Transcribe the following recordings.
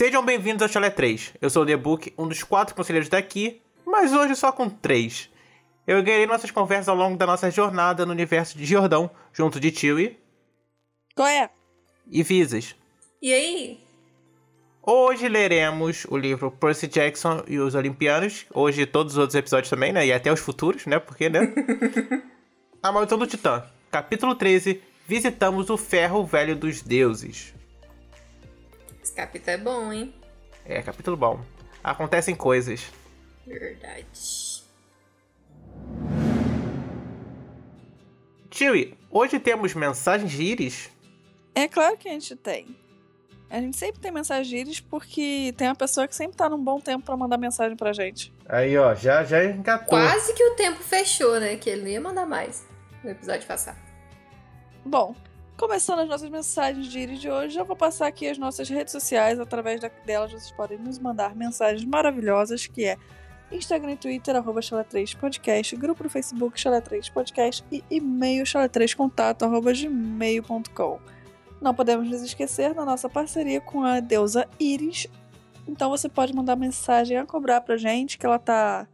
Sejam bem-vindos ao Chalé 3. Eu sou o The Book, um dos quatro conselheiros daqui, mas hoje só com três. Eu guiarei nossas conversas ao longo da nossa jornada no universo de Jordão, junto de Chewie Qual é? e Visas. E aí? Hoje leremos o livro Percy Jackson e os Olimpianos. Hoje todos os outros episódios também, né? E até os futuros, né? Porque, né? A Maldição do Titã. Capítulo 13. Visitamos o Ferro Velho dos Deuses. Esse capítulo é bom, hein? É, capítulo bom. Acontecem coisas. Verdade. Chewie, hoje temos mensagens de Iris? É claro que a gente tem. A gente sempre tem mensagens porque tem uma pessoa que sempre tá num bom tempo pra mandar mensagem pra gente. Aí, ó, já, já engatou. Quase que o tempo fechou, né? Que ele não ia mandar mais no episódio passado. Bom, começando as nossas mensagens de Iris de hoje, eu vou passar aqui as nossas redes sociais. Através delas vocês podem nos mandar mensagens maravilhosas, que é Instagram e Twitter, arroba Chalé3podcast, grupo no Facebook Chalé3podcast e e-mail chalé3contato, arroba gmail.com. Não podemos nos esquecer da nossa parceria com a deusa Iris. Então você pode mandar mensagem a cobrar pra gente, que ela tá,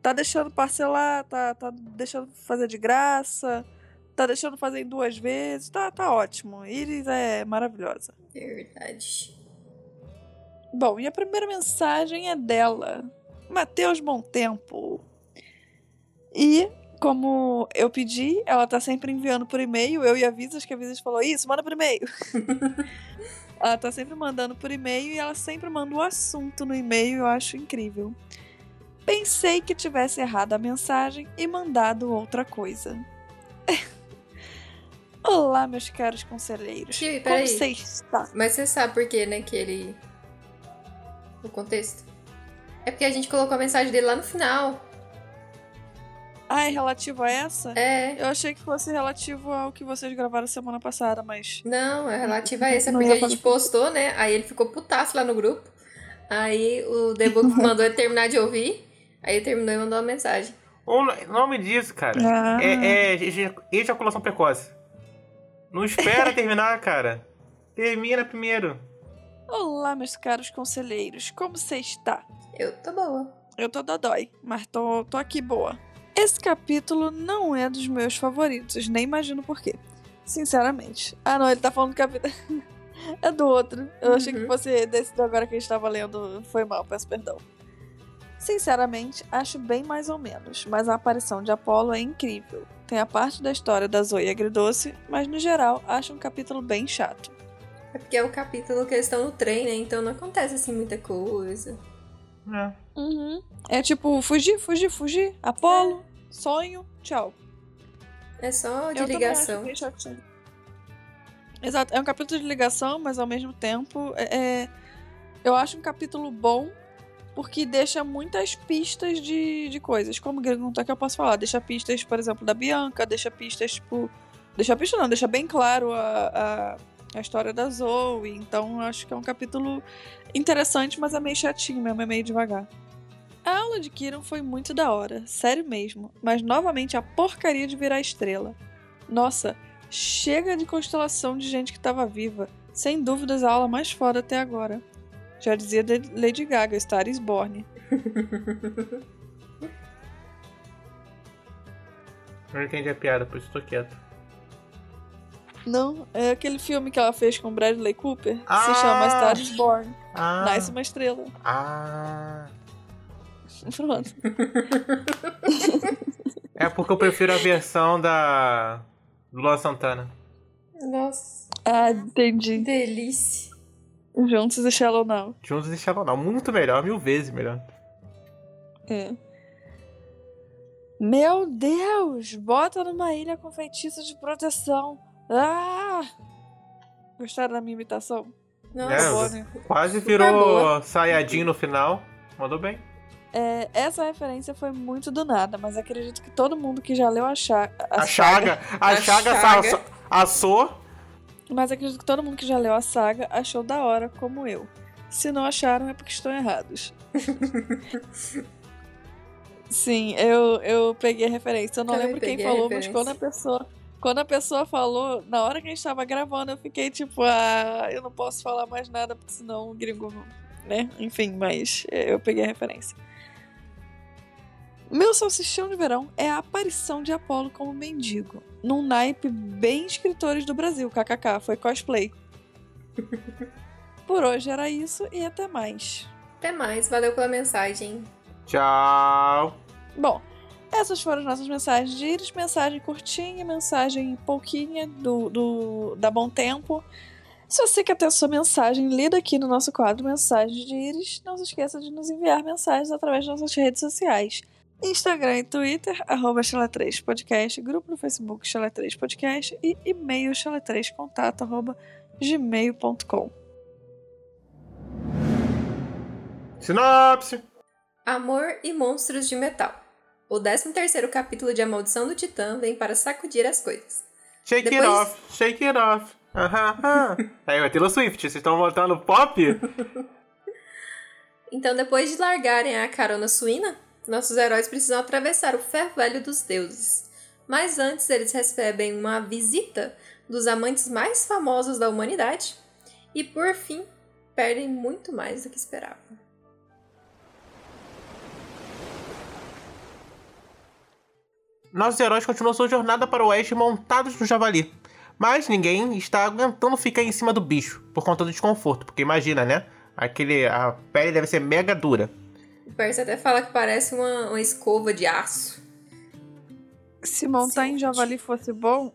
tá deixando parcelar, tá, tá deixando fazer de graça, tá deixando fazer em duas vezes, tá, tá ótimo. Iris é maravilhosa. Verdade. Bom, e a primeira mensagem é dela, Matheus Bom Tempo. E, como eu pedi, ela tá sempre enviando por e-mail, eu e a Visas, que a Visas falou isso, manda por e-mail. ela tá sempre mandando por e-mail e ela sempre manda o assunto no e-mail, eu acho incrível. Pensei que tivesse errado a mensagem e mandado outra coisa. Olá, meus caros conselheiros. Tio, Como peraí. você está? Mas você sabe por quê, né? Que ele. O contexto. É porque a gente colocou a mensagem dele lá no final. Ah, é relativo a essa? É. Eu achei que fosse relativo ao que vocês gravaram semana passada, mas. Não, é relativa a essa, Não porque a gente postou, né? Aí ele ficou putaço lá no grupo. Aí o Debook mandou ele terminar de ouvir. Aí ele terminou e mandou uma mensagem. O nome disso, cara, Ah. é, é eja- ejaculação precoce. Não espera terminar, cara. Termina primeiro. Olá, meus caros conselheiros, como você está? Eu tô boa. Eu tô dodói, mas tô, tô aqui boa. Esse capítulo não é dos meus favoritos, nem imagino por quê. Sinceramente. Ah, não, ele tá falando do capítulo. é do outro. Eu achei que Uhum. fosse desse do agora que a gente tava lendo. Foi mal, peço perdão. Sinceramente, acho bem mais ou menos, mas a aparição de Apolo é incrível. Tem a parte da história da Zoe agridoce, mas no geral acho um capítulo bem chato. É porque é o capítulo que eles estão no trem, né? Então não acontece assim muita coisa. É. Uhum. É tipo, fugir, fugir, fugir. Apolo, sonho, tchau. É só de Eu ligação. Exato, é um capítulo de ligação, mas ao mesmo tempo é, é- eu acho um capítulo bom porque deixa muitas pistas de, de coisas. Como não tá que eu posso falar, deixa pistas, por exemplo, da Bianca, deixa pistas, tipo. Deixa pista não, deixa bem claro a, a, a história da Zoe. Então acho que é um capítulo interessante, mas é meio chatinho mesmo, é meio devagar. A aula de Kiran foi muito da hora, sério mesmo. Mas novamente a porcaria de virar estrela. Nossa, chega de constelação de gente que tava viva. Sem dúvidas a aula mais foda até agora. Já dizia de- Lady Gaga, Star is Born. Não entendi a piada, por isso tô quieto. Não, é aquele filme que ela fez com Bradley Cooper. que Ah! Se chama Star is Born. Ah. Nasce uma estrela. Ah. Pronto. É porque eu prefiro a versão da. do Luan Santana. Nossa, Ah, entendi. delícia. Juntos e Shallow Now. Juntos e Shallow Now. Muito melhor, mil vezes melhor. É. Meu Deus! Bota numa ilha com feitiço de proteção. Ah! Gostaram da minha imitação? Nossa. É, boa, né? Quase virou Sayajin no final. Mandou bem. É, essa referência foi muito do nada, mas acredito que todo mundo que já leu a, cha A, chaga. A, A chaga, chaga. assou. Mas acredito que todo mundo que já leu a saga achou da hora, como eu. Se não acharam, é porque estão errados. Sim, eu, eu peguei a referência. Eu não Também lembro quem falou, mas quando a pessoa Quando a pessoa falou, na hora que a gente tava gravando, eu fiquei tipo, ah, eu não posso falar mais nada, porque senão o gringo, né? Enfim, mas eu peguei a referência. Meu salsichão de verão é a aparição de Apolo como mendigo, num naipe bem escritores do Brasil, kkk, foi cosplay. Por hoje era isso e até mais. Até mais, valeu pela mensagem. Tchau. Bom, essas foram as nossas mensagens de íris. Mensagem curtinha, mensagem pouquinha do, do, da Bom Tempo. Se você quer ter a sua mensagem lida aqui no nosso quadro Mensagens de Íris, não se esqueça de nos enviar mensagens através das nossas redes sociais. Instagram e Twitter, arroba 3 podcast grupo no Facebook Chala3 Podcast e e-mail chala3contato, arroba gmail.com. Sinopse! Amor e Monstros de Metal. O 13º capítulo de A Maldição do Titã vem para sacudir as coisas. Shake it Depois- off, shake it off. Aham, aham. Aí, o Taylor Swift, vocês estão botando pop? Então, depois de largarem a carona suína, nossos heróis precisam atravessar o ferro velho dos deuses. Mas antes, eles recebem uma visita dos amantes mais famosos da humanidade e, por fim, perdem muito mais do que esperavam. Nossos heróis continuam sua jornada para o oeste montados no javali. Mas ninguém está aguentando ficar em cima do bicho, por conta do desconforto. Porque imagina, né? Aquele, a pele deve ser mega dura. O Percy até fala que parece uma, uma escova de aço. Se montar em Gente. javali fosse bom,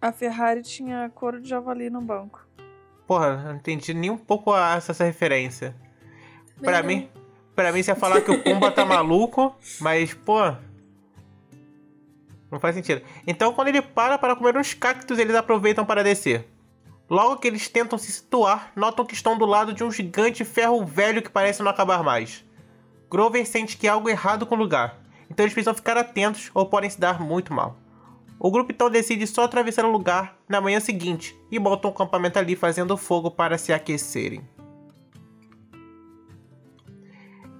a Ferrari tinha couro de javali no banco. Porra, não entendi nem um pouco a- essa, referência. Pra Não. mim, pra mim você ia falar que o Pumba tá maluco, mas, pô. Não faz sentido. Então, quando ele para para comer uns cactos, eles aproveitam para descer. Logo que eles tentam se situar, notam que estão do lado de um gigante ferro velho que parece não acabar mais. Grover sente que há algo errado com o lugar, então eles precisam ficar atentos ou podem se dar muito mal. O grupo então decide só atravessar o lugar na manhã seguinte e montam um acampamento ali fazendo fogo para se aquecerem.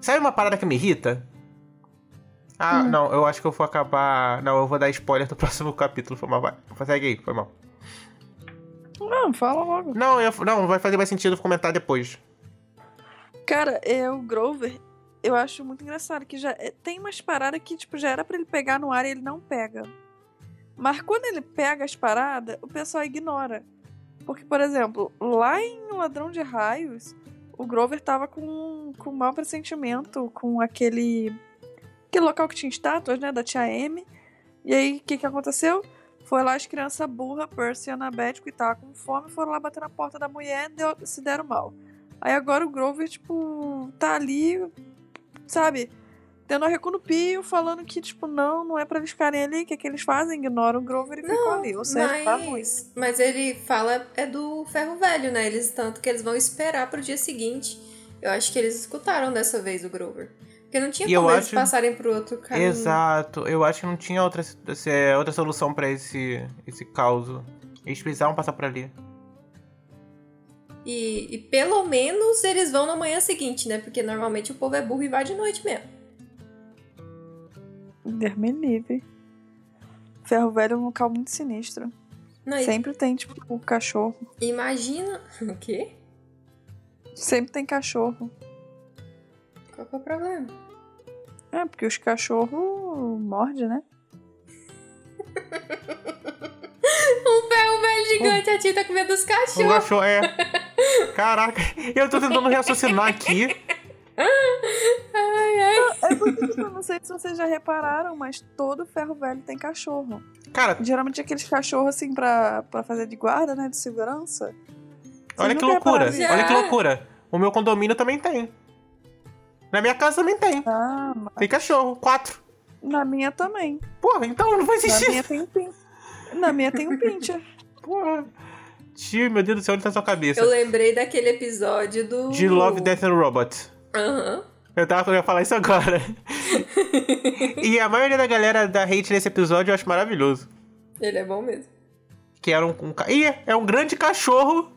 Sabe uma parada que me irrita? Ah, não, eu acho que eu vou acabar. Não, eu vou dar spoiler do próximo capítulo. Foi mal, vai. Segue aí, foi mal. Não, fala logo. Não, eu, não, vai fazer mais sentido comentar depois. Cara, é o Grover. Eu acho muito engraçado que já é- tem umas paradas que tipo já era pra ele pegar no ar e ele não pega. Mas quando ele pega as paradas, o pessoal ignora. Porque, por exemplo, lá em Ladrão de Raios, o Grover tava com, com mau pressentimento com aquele aquele local que tinha estátuas, né, da tia M. E aí, o que que aconteceu? Foi lá as crianças burras, Percy e Annabeth, que tava com fome, foram lá bater na porta da mulher e se deram mal. Aí agora o Grover, tipo, tá ali, sabe, tendo a recu no pio, falando que, tipo, não, não é pra eles ficarem ali, o que, que eles fazem? Ignoram o Grover e ficam ali. Ou seja, tá ruim. Mas, mas ele fala é do ferro velho, né? Eles tanto que eles vão esperar pro dia seguinte. Eu acho que eles escutaram dessa vez o Grover. Porque não tinha E eu como eles acho- passarem pro outro caminho. Exato, eu acho que não tinha outra, outra solução pra esse, esse caos. Eles precisavam passar por ali. E, e pelo menos eles vão na manhã seguinte, né? Porque normalmente o povo é burro e vai de noite mesmo. Deus me livre. Ferro Velho é um local muito sinistro. Não, e- Sempre tem, tipo, o cachorro. imagina. O quê? Sempre tem cachorro. Qual que é o problema? É, porque os cachorros mordem, né? Um ferro velho gigante, a tia tá com medo dos O cachorros. cachorro é. Caraca, eu tô tentando raciocinar aqui. Ai, ai. É porque, tipo, eu não sei se vocês já repararam, mas todo ferro velho tem cachorro. Cara, Geralmente aqueles cachorros, assim, pra, pra fazer de guarda, né? De segurança. olha que loucura. nisso? Olha que loucura. O meu condomínio também tem. Na minha casa também tem. Ah, mas Tem cachorro, quatro. na minha também. Porra, então não faz Na sentido. minha tem um pincher. Na minha tem um pincher. Porra. Tio, meu Deus do céu, onde tá sua cabeça? Eu lembrei daquele episódio do. De Love, Death and Robots. Aham. Eu tava eu ia falar isso agora. e a maioria da galera da hate nesse episódio eu acho maravilhoso. Ele é bom mesmo. Que era um. um ca- Ih, é um grande cachorro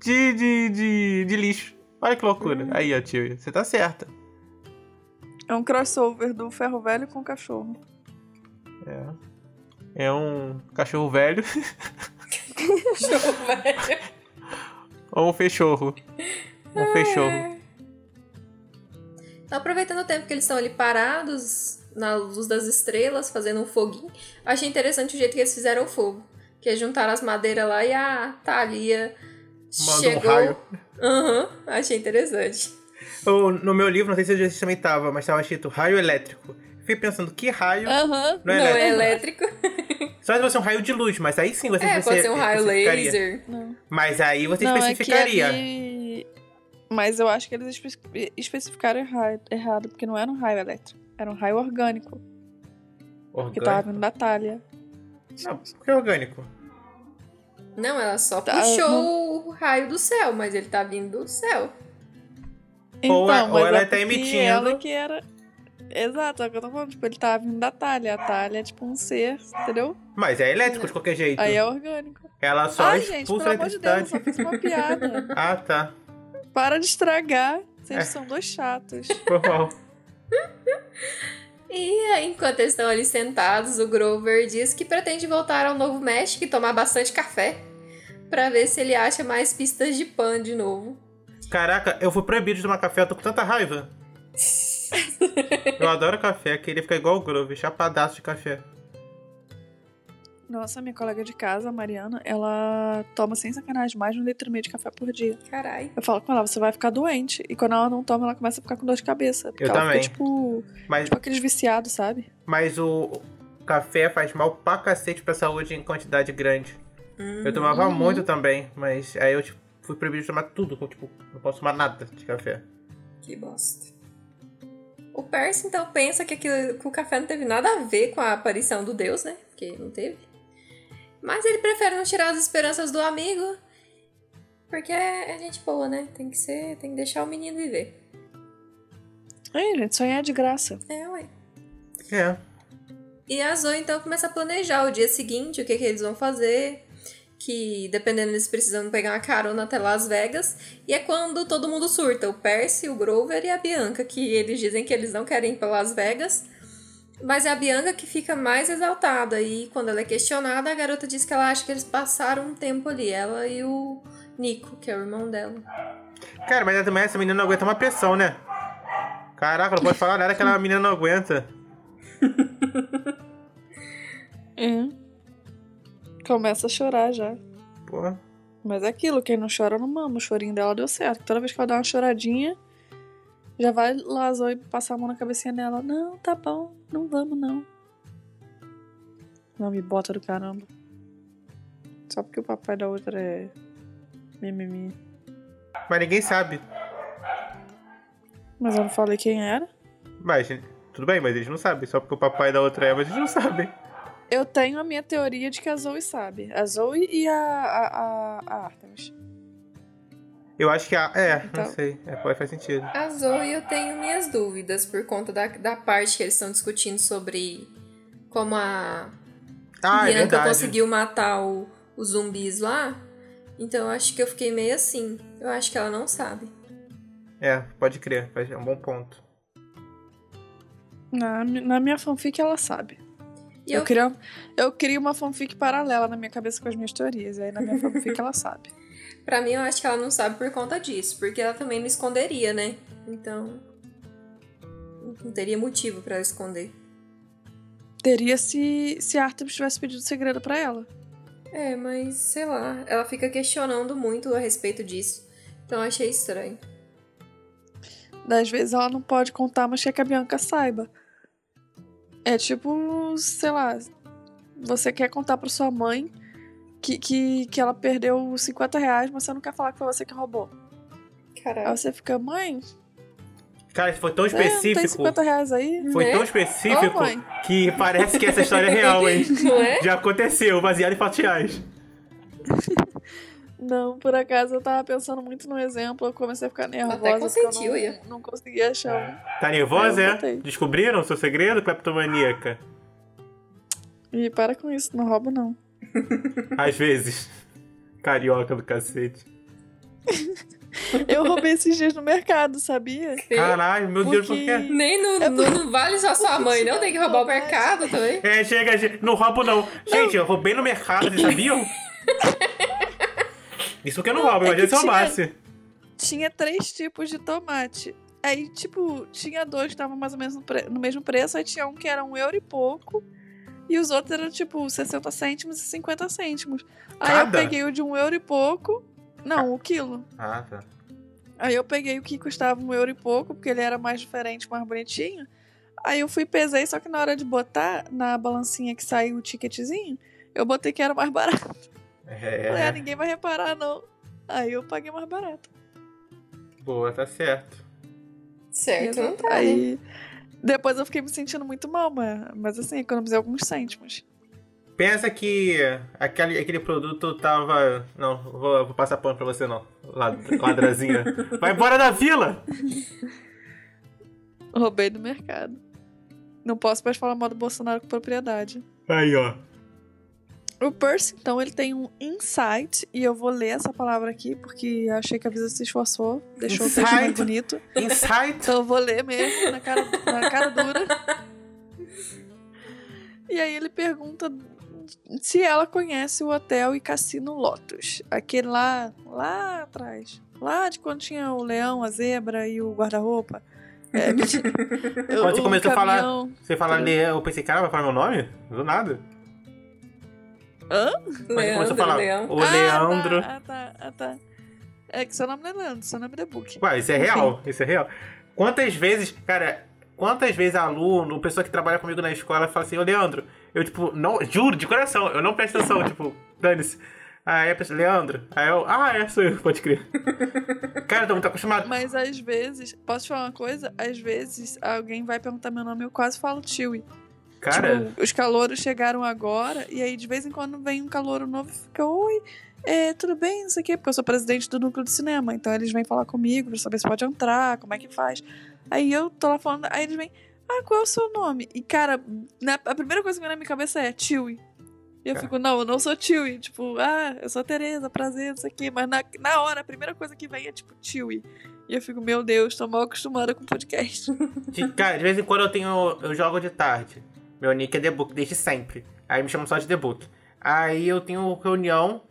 de, de, de, de lixo. Olha que loucura. Aí, ó, tio, você tá certa. É um crossover do ferro velho com cachorro. É. É um cachorro velho Cachorro velho. ou um fechorro? Um fechorro. Tá aproveitando o tempo que eles estão ali parados, na luz das estrelas, fazendo um foguinho. Achei interessante o jeito que eles fizeram o fogo. Que juntaram as madeiras lá e a Thalia Manda um chegou. Aham, achei interessante. Ou, no meu livro, não sei se esse também tava, mas tava escrito raio elétrico. Fiquei pensando, que raio? Aham. Não Não é é elétrico. Só se fosse um raio de luz, mas aí sim você É, pode ser um raio especificaria. laser. Não. Mas aí você Não, é que especificaria. ali- Mas eu acho que eles espe- especificaram errado, porque não era um raio elétrico. Era um raio orgânico. Que tava Orgânico. vindo da talha. Não, por que orgânico? Não, ela só Tá, puxou o raio do céu, mas ele tá vindo do céu. Ou Então, é- ou ela é tá emitindo- Ela que era. Exato, é o que eu tô falando. Tipo, ele tava vindo da talha. A talha é tipo um ser, entendeu? Mas é elétrico de qualquer jeito. Aí é orgânico. Ela só Ai, gente, expulsa pelo a amor de Deus, eu eletricidade. só fiz uma piada. ah, tá. Para de estragar. Vocês É. são dois chatos. Foi mal. E aí, enquanto eles estão ali sentados, o Grover diz que pretende voltar ao Novo México e tomar bastante café. Pra ver se ele acha mais pistas de pan de novo. Caraca, eu fui proibido de tomar café, eu tô com tanta raiva. eu adoro café, queria ficar igual o Groove, chapadaço de café. Nossa, minha colega de casa, a Mariana, ela toma sem sacanagem mais de um litro e meio de café por dia. Carai. Eu falo com ela, você vai ficar doente. E quando ela não toma, ela começa a ficar com dor de cabeça. Porque Eu ela também. fica, tipo, Mas, tipo aqueles viciados, sabe? mas o café faz mal pra cacete pra saúde em quantidade grande. Eu tomava Uhum. muito também, mas aí eu tipo, fui proibido de tomar tudo. Tipo, não posso tomar nada de café. Que bosta. O Percy, então, pensa que, aquilo, que o café não teve nada a ver com a aparição do Deus, né? Porque não teve. Mas ele prefere não tirar as esperanças do amigo. Porque é, é gente boa, né? Tem que ser. Tem que deixar o menino viver. Aí, gente, sonhar é de graça. É, ué. É. E a Zoe então começa a planejar o dia seguinte, o que, que eles vão fazer. Que dependendo, eles precisam pegar uma carona até Las Vegas. E é quando todo mundo surta: o Percy, o Grover e a Bianca, que eles dizem que eles não querem ir pra Las Vegas. Mas é a Bianca que fica mais exaltada. E quando ela é questionada, a garota diz que ela acha que eles passaram um tempo ali. Ela e o Nico, que é o irmão dela. Cara, mas também essa menina não aguenta uma pressão, né? Caraca, não pode falar nada que aquela menina não aguenta. É. Começa a chorar já. Porra. Mas é aquilo, quem não chora não mama. O chorinho dela deu certo. Toda vez que ela dá uma choradinha, já vai lá a Zoe passar a mão na cabecinha dela. Não, tá bom, não vamos não. Não me bota do caramba. Só porque o papai da outra é. Mimimi. Mas ninguém sabe. Mas eu não falei quem era. Mas, tudo bem, mas eles não sabem. Só porque o papai da outra é, mas eles não sabem. Eu tenho a minha teoria de que a Zoe sabe. A Zoe e a, a, a, a Artemis. Eu acho que a. É, Então. não sei. É, pode faz sentido. A Zoe eu tenho minhas dúvidas por conta da, da parte que eles estão discutindo sobre como a Ah, é Bianca verdade. conseguiu matar o, os zumbis lá. Então eu acho que eu fiquei meio assim. Eu acho que ela não sabe. É, pode crer. É um bom ponto. Na, na minha fanfic ela sabe. Eu, eu, queria, eu queria uma fanfic paralela na minha cabeça com as minhas teorias. E aí na minha fanfic ela sabe. pra mim, eu acho que ela não sabe por conta disso. Porque ela também não esconderia, né? Então. Não teria motivo pra ela esconder. Teria se, se Artemis tivesse pedido segredo pra ela. É, mas sei lá. Ela fica questionando muito a respeito disso. Então achei estranho. Das vezes ela não pode contar, mas quer que a Bianca saiba. É tipo, sei lá, você quer contar pra sua mãe que, que, que ela perdeu 50 reais, mas você não quer falar que foi você que roubou. Aí Caralho. você fica, mãe, Cara, isso foi tão é, não tem específico. 50 reais aí? Foi Né? tão específico mãe. que parece que essa história é real, hein? Não é? Já aconteceu, baseado em fatos reais. Não, por acaso eu tava pensando muito no exemplo, eu comecei a ficar nervosa. Até porque consentiu, eu ia. não, não conseguia achar um. Tá nervosa, É. Descobriram o seu segredo, cleptomaníaca? E para com isso, não roubo não. Às vezes. Carioca do cacete. Eu roubei esses dias no mercado, sabia? Caralho, meu Deus, por quê? Nem no, É no, no vale só sua mãe, não tem que roubar o mercado também. É, chega, gente. Não roubo, não. Gente, eu roubei no mercado, vocês sabiam? Isso que eu não roubo, é imagina se eu tinha- roubasse. Tinha três tipos de tomate. Aí, tipo, tinha dois que estavam mais ou menos no, pre- no mesmo preço, aí tinha um que era um euro e pouco, e os outros eram, tipo, 60 cêntimos e 50 cêntimos. Aí eu Cada? peguei o de um euro e pouco. Não, o quilo. Ah, tá. Aí eu peguei o que custava um euro e pouco, porque ele era mais diferente, mais bonitinho. Aí eu fui pesei, só que na hora de botar na balancinha que saiu o ticketzinho, eu botei que era mais barato. Falei, ah, É. ninguém vai reparar, não. Aí eu paguei mais barato. Boa, tá certo. Certo, não tá, né? Aí depois eu fiquei me sentindo muito mal, mas, mas assim, economizei alguns cêntimos. Pensa que aquele, aquele produto tava. Não, vou, vou passar pano pra você não. Lad- Ladrazinha. Vai embora da vila! Roubei do mercado. Não posso mais falar mal do Bolsonaro com propriedade. Aí, ó. O Percy, então, ele tem um insight, e eu vou ler essa palavra aqui, porque achei que a Visa se esforçou, deixou o texto mais Insight. bonito. Insight. Então eu vou ler mesmo, na cara, na cara dura. E aí ele pergunta se ela conhece o hotel e cassino Lotus. Aquele lá, lá atrás. Lá de quando tinha o leão, a zebra e o guarda-roupa. É. Quando você começou a falar-. Você fala Leão, eu pensei, cara, vai falar meu nome? Do nada. Hã? Começou a falar Leão. o Ah, Leandro. tá, ah, tá, ah, tá. É que seu nome não é Leandro, seu nome é The Book. Ué, isso é real, isso é real. Quantas vezes, cara, quantas vezes aluno, pessoa que trabalha comigo na escola, fala assim, ô Leandro, eu tipo, não, juro, de coração, eu não presto atenção, tipo, dane-se. Aí a pessoa, Leandro, aí eu, ah, é, sou eu, pode crer. cara, eu tô muito acostumado. Mas às vezes, posso te falar uma coisa? Às vezes alguém vai perguntar meu nome e eu quase falo Chewie. Cara, Tipo, os calouros chegaram agora, e aí de vez em quando vem um calouro novo e fica, oi, é, tudo bem, não sei o quê, porque eu sou presidente do núcleo de cinema, então eles vêm falar comigo pra saber se pode entrar, como é que faz. Aí eu tô lá falando, aí eles vêm, ah, qual é o seu nome? E cara, na- a primeira coisa que vem na minha cabeça é Chewie. E eu Cara. fico, não, eu não sou Chewie. Tipo, ah, eu sou Tereza, prazer, não sei o quê. Mas na, na hora, a primeira coisa que vem é tipo Chewie. E eu fico, meu Deus, tô mal acostumada com podcast. cara, de vez em quando eu tenho, eu jogo de tarde. Meu nick é The Book, desde sempre. Aí me chamam só de The Book. Aí eu tenho reunião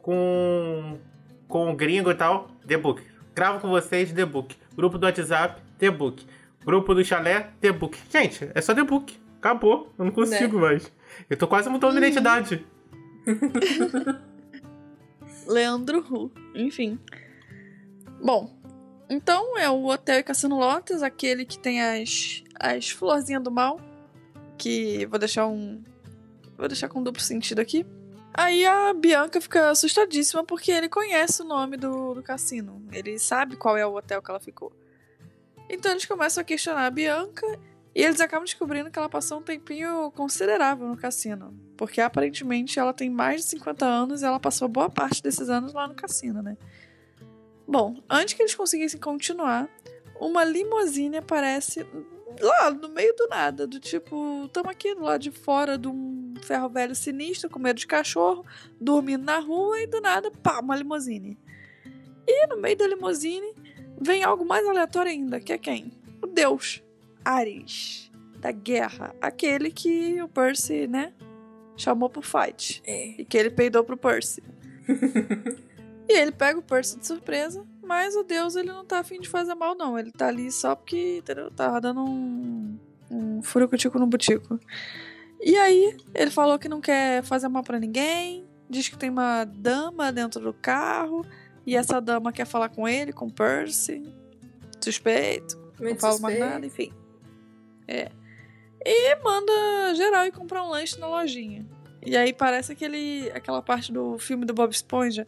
com, com o gringo e tal, The Book. Gravo com vocês, The Book. Grupo do WhatsApp, The Book. Grupo do chalé, The Book. Gente, é só The Book. Acabou. Eu não consigo mais. Eu tô quase mudando minha identidade. Leandro Hu. Enfim. Bom, então é o Hotel e Cassino Lotus, aquele que tem as, as florzinhas do mal. Que vou deixar um. Vou deixar com duplo sentido aqui. Aí a Bianca fica assustadíssima porque ele conhece o nome do, do cassino. Ele sabe qual é o hotel que ela ficou. Então eles começam a questionar a Bianca e eles acabam descobrindo que ela passou um tempinho considerável no cassino. Porque aparentemente ela tem mais de 50 anos e ela passou boa parte desses anos lá no cassino, né? Bom, antes que eles conseguissem continuar, uma limusine aparece lá no meio do nada, do tipo, estamos aqui do lado de fora de um ferro velho sinistro, com medo de cachorro, dormindo na rua e do nada, pá, uma limusine. E no meio da limusine vem algo mais aleatório ainda, que é quem? O deus Ares, da guerra, aquele que o Percy, né, chamou pro fight. É. E que ele peidou pro Percy. e ele pega o Percy de surpresa, mas o Deus ele não tá afim de fazer mal, não. Ele tá ali só porque, entendeu? Tava dando um, um furicutico no butico. E aí, ele falou que não quer fazer mal pra ninguém, diz que tem uma dama dentro do carro, e essa dama quer falar com ele, com o Percy. Suspeito não Muito falo mais nada, enfim. É. E manda geral ir comprar um lanche na lojinha. E aí parece aquele, aquela parte do filme do Bob Esponja.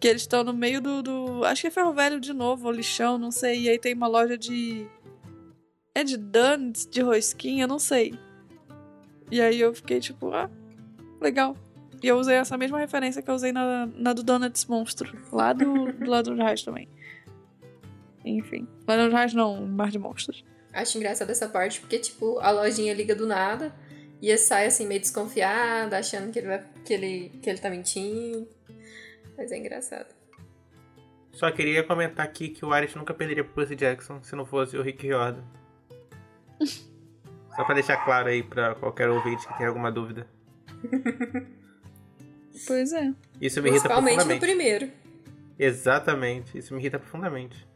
Que eles estão no meio do, do. Acho que é ferro velho de novo, ou lixão, não sei. E aí tem uma loja de. É de donuts, de rosquinha, não sei. E aí eu fiquei tipo, ah, legal. E eu usei essa mesma referência que eu usei na, na do Donuts Monstro. Lá do, do lado do Raiz também. Enfim. Lá do Raiz não, Mar de Monstros. Acho engraçado essa parte, porque, tipo, a lojinha liga do nada e sai assim, meio desconfiada, achando que ele, vai, que ele, que ele tá mentindo. Mas é engraçado. Só queria comentar aqui que o Ares nunca perderia pro Percy Jackson se não fosse o Rick Riordan. Só pra deixar claro aí pra qualquer ouvinte que tenha alguma dúvida. Pois é. Isso me irrita Principalmente no profundamente. primeiro. Exatamente, isso me irrita profundamente.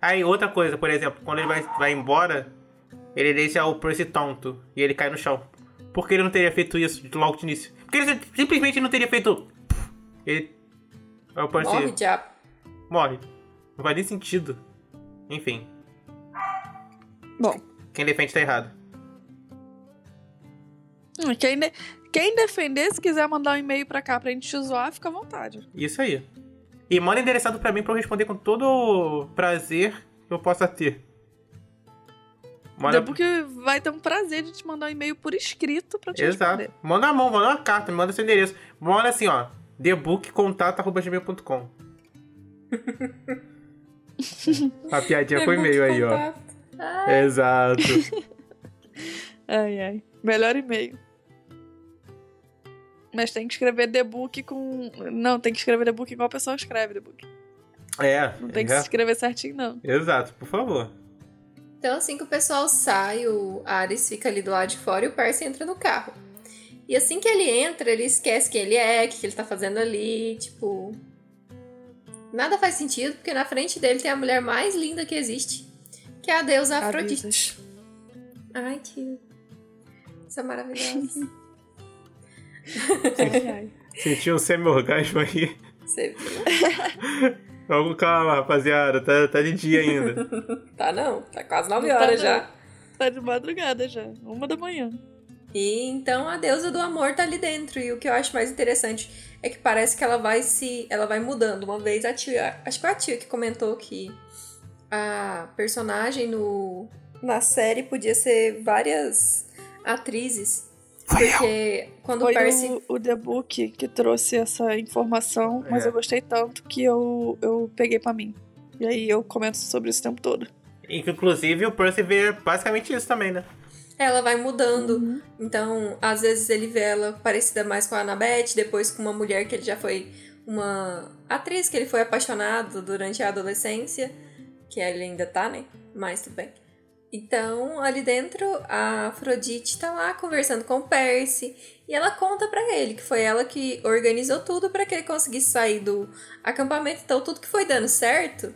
Aí, outra coisa, por exemplo, quando ele vai, vai embora, ele deixa o Percy tonto e ele cai no chão. Por que ele não teria feito isso de logo de início? Porque ele simplesmente não teria feito. Ele. Aí o Morre, diabo. morre. Não faz nem sentido. Enfim, Bom, quem defende tá errado. hum, quem, de- quem defender, se quiser mandar um e-mail pra cá pra gente te zoar, fica à vontade. Isso aí. E manda endereçado pra mim pra eu responder com todo o prazer que eu possa ter. Manda... Porque vai ter um prazer de te mandar um e-mail por escrito pra te Exato. responder. Manda a mão, manda uma carta, me manda seu endereço. Manda assim, ó. thebookcontato.gmail.com A piadinha foi e-mail aí, ó. Exato. Ai, ai. Melhor e-mail. Mas tem que escrever The Book com. Não, tem que escrever The Book igual a pessoa escreve The Book. É. Não tem que é. se escrever certinho, não. Exato, por favor. Então, assim que o pessoal sai, o Ares fica ali do lado de fora e o Percy entra no carro. E assim que ele entra, ele esquece quem ele é, o que ele tá fazendo ali, tipo. Nada faz sentido, porque na frente dele tem a mulher mais linda que existe, que é a deusa Afrodite. Ai, tio. Isso é maravilhoso. Senti um semi-orgasmo aí. Você viu? Vamos calma, rapaziada. Tá, tá de dia ainda. Tá não, tá quase 9 Não tá horas não. já. Tá de madrugada já. Uma da manhã. E então a deusa do amor tá ali dentro. E o que eu acho mais interessante é que parece que ela vai se. Ela vai mudando. Uma vez a tia. Acho que foi a tia que comentou que a personagem no, na série podia ser várias atrizes. Porque quando Foi o Percy. o, o The Book que trouxe essa informação, mas É. eu gostei tanto que eu, eu peguei pra mim. E aí eu comento sobre isso o tempo todo. Inclusive, o Percy vê basicamente isso também, né? Ela vai mudando. Uhum. Então, às vezes ele vê ela parecida mais com a Annabeth, depois com uma mulher que ele já foi uma atriz que ele foi apaixonado durante a adolescência, que ele ainda tá, né? Mas tudo bem. Então, ali dentro, a Afrodite tá lá conversando com o Percy e ela conta pra ele que foi ela que organizou tudo pra que ele conseguisse sair do acampamento. Então, tudo que foi dando certo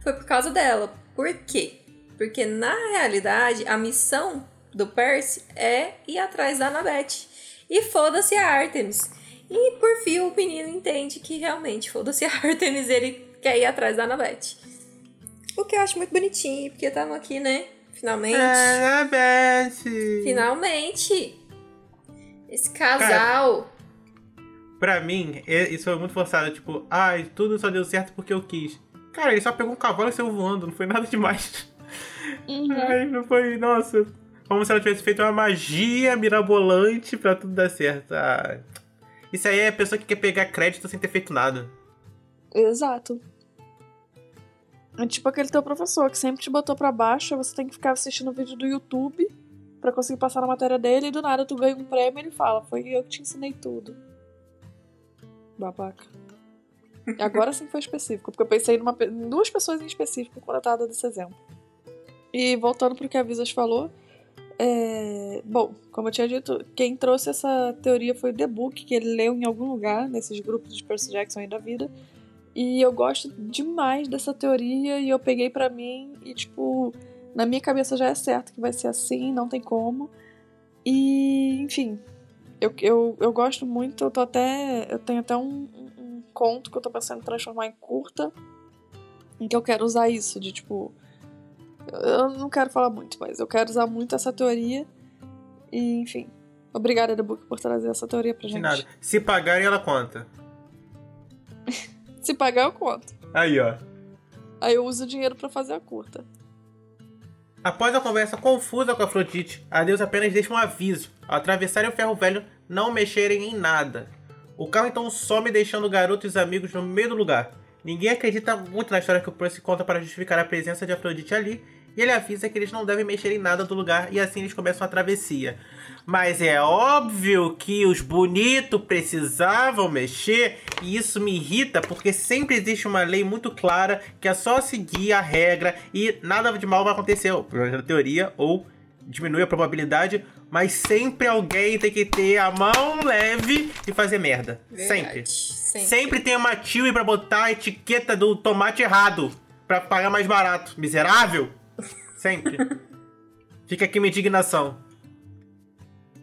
foi por causa dela. Por quê? Porque na realidade, a missão do Percy é ir atrás da Annabeth. E foda-se a Artemis. E por fim o menino entende que realmente foda-se a Artemis, ele quer ir atrás da Annabeth. O que eu acho muito bonitinho, porque estamos aqui, né? Finalmente. É. Annabeth! Finalmente! Esse casal. Pra mim, isso foi muito forçado. Tipo, ai, tudo só deu certo porque eu quis. Cara, ele só pegou um cavalo e saiu voando, não foi nada demais. Uhum. Ai, não foi, nossa. Como se ela tivesse feito uma magia mirabolante pra tudo dar certo. Ah, isso aí é a pessoa que quer pegar crédito sem ter feito nada. Exato. É tipo aquele teu professor que sempre te botou pra baixo, você tem que ficar assistindo vídeo do YouTube pra conseguir passar na matéria dele e do nada tu ganha um prêmio e ele fala, foi eu que te ensinei tudo. Babaca. Agora sim foi específico, porque eu pensei numa, em duas pessoas em específico quando eu tava dando esse exemplo. E voltando pro que a Visas falou, é... bom, como eu tinha dito, quem trouxe essa teoria foi o The Book, que ele leu em algum lugar, nesses grupos de Percy Jackson aí da vida. E eu gosto demais dessa teoria e eu peguei pra mim e, tipo, na minha cabeça já é certo que vai ser assim, não tem como. E, enfim, eu, eu, eu gosto muito, eu tô até. Eu tenho até um- um conto que eu tô pensando em transformar em curta, em que eu quero usar isso, de tipo. Eu não quero falar muito, mas eu quero usar muito essa teoria. E, enfim. Obrigada, The Book, por trazer essa teoria pra De gente. nada. Se pagarem, ela conta. Se pagar, eu conto. Aí, ó. Aí eu uso o dinheiro pra fazer a curta. Após a conversa confusa com Afrodite, a deusa apenas deixa um aviso. Ao atravessarem o ferro velho, não mexerem em nada. O carro então some deixando o garoto e os amigos no meio do lugar. Ninguém acredita muito na história que o Percy conta para justificar a presença de Afrodite ali, e ele avisa que eles não devem mexer em nada do lugar e assim eles começam a travessia. Mas é óbvio que os bonitos precisavam mexer e isso me irrita porque sempre existe uma lei muito clara que é só seguir a regra e nada de mal vai acontecer, na teoria, ou diminui a probabilidade, mas sempre alguém tem que ter a mão leve e fazer merda. Sempre. sempre. Sempre tem uma tio pra botar a etiqueta do tomate errado pra pagar mais barato. Miserável! Sempre. Fica aqui minha indignação.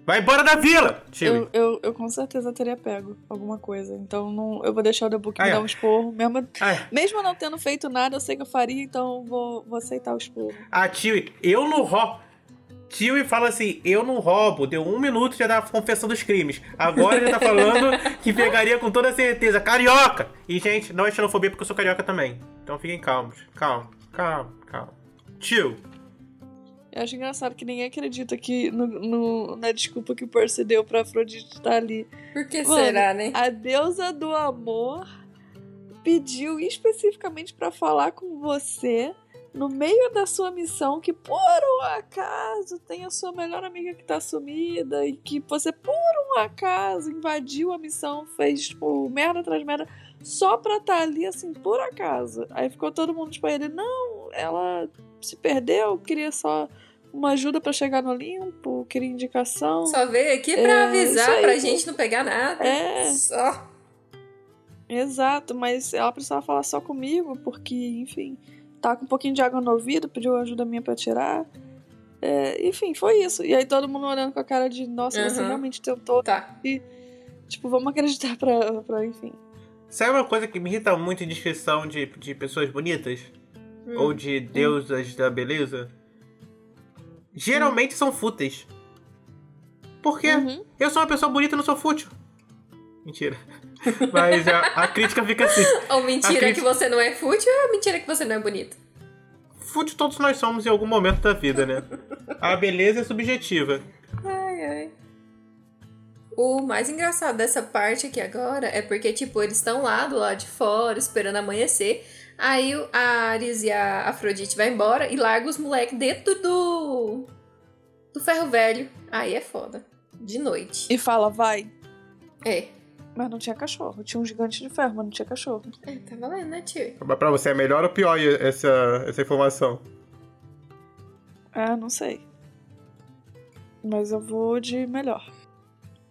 Vai embora da vila, tio. Eu, eu, eu, com certeza teria pego alguma coisa. Então não, eu vou deixar o The Book ah, me dar um esporro. Mesmo, mesmo não tendo feito nada, eu sei que eu faria, então vou, vou aceitar o esporro. Ah, tio, eu não roubo. Tio e fala assim: eu não roubo. Deu um minuto já da confessão dos crimes. Agora ele tá falando que pegaria com toda certeza. Carioca! E, gente, não é xenofobia porque eu sou carioca também. Então fiquem calmos. Calma, calma, calma. Tio, eu acho engraçado que ninguém acredita que no, no, na desculpa que o Percy deu pra Afrodite estar tá ali. Por que Mano, será, né? A deusa do amor pediu especificamente para falar com você no meio da sua missão que por um acaso tem a sua melhor amiga que tá sumida e que você por um acaso invadiu a missão, fez tipo merda atrás de merda só pra estar tá ali assim por acaso. Aí ficou todo mundo tipo ele, não, ela se perdeu, queria só uma ajuda para chegar no limpo, queria indicação. Só veio aqui para é, avisar aí, pra gente não pegar nada. É. Só. Exato, mas ela precisava falar só comigo, porque, enfim, tá com um pouquinho de água no ouvido, pediu ajuda minha para tirar. É, enfim, foi isso. E aí todo mundo olhando com a cara de, nossa, uhum. você realmente tentou. Tá. E, tipo, vamos acreditar pra, pra enfim. Sabe uma coisa que me irrita muito em descrição de, de pessoas bonitas? Hum. Ou de deusas hum. da beleza? geralmente são fúteis. Por quê? Uhum. Eu sou uma pessoa bonita e não sou fútil. Mentira. Mas a, a crítica fica assim. Ou mentira crítica... que você não é fútil ou mentira que você não é bonito? Fútil todos nós somos em algum momento da vida, né? A beleza é subjetiva. Ai, ai. O mais engraçado dessa parte aqui agora é porque, tipo, eles estão lá do lado de fora, esperando amanhecer. Aí a Ares e a Afrodite vai embora e larga os moleques dentro do. do ferro velho. Aí é foda. De noite. E fala, vai. É. Mas não tinha cachorro. Tinha um gigante de ferro, mas não tinha cachorro. É, tá valendo, né, tio? Mas pra você é melhor ou pior essa, essa informação? Ah, não sei. Mas eu vou de melhor.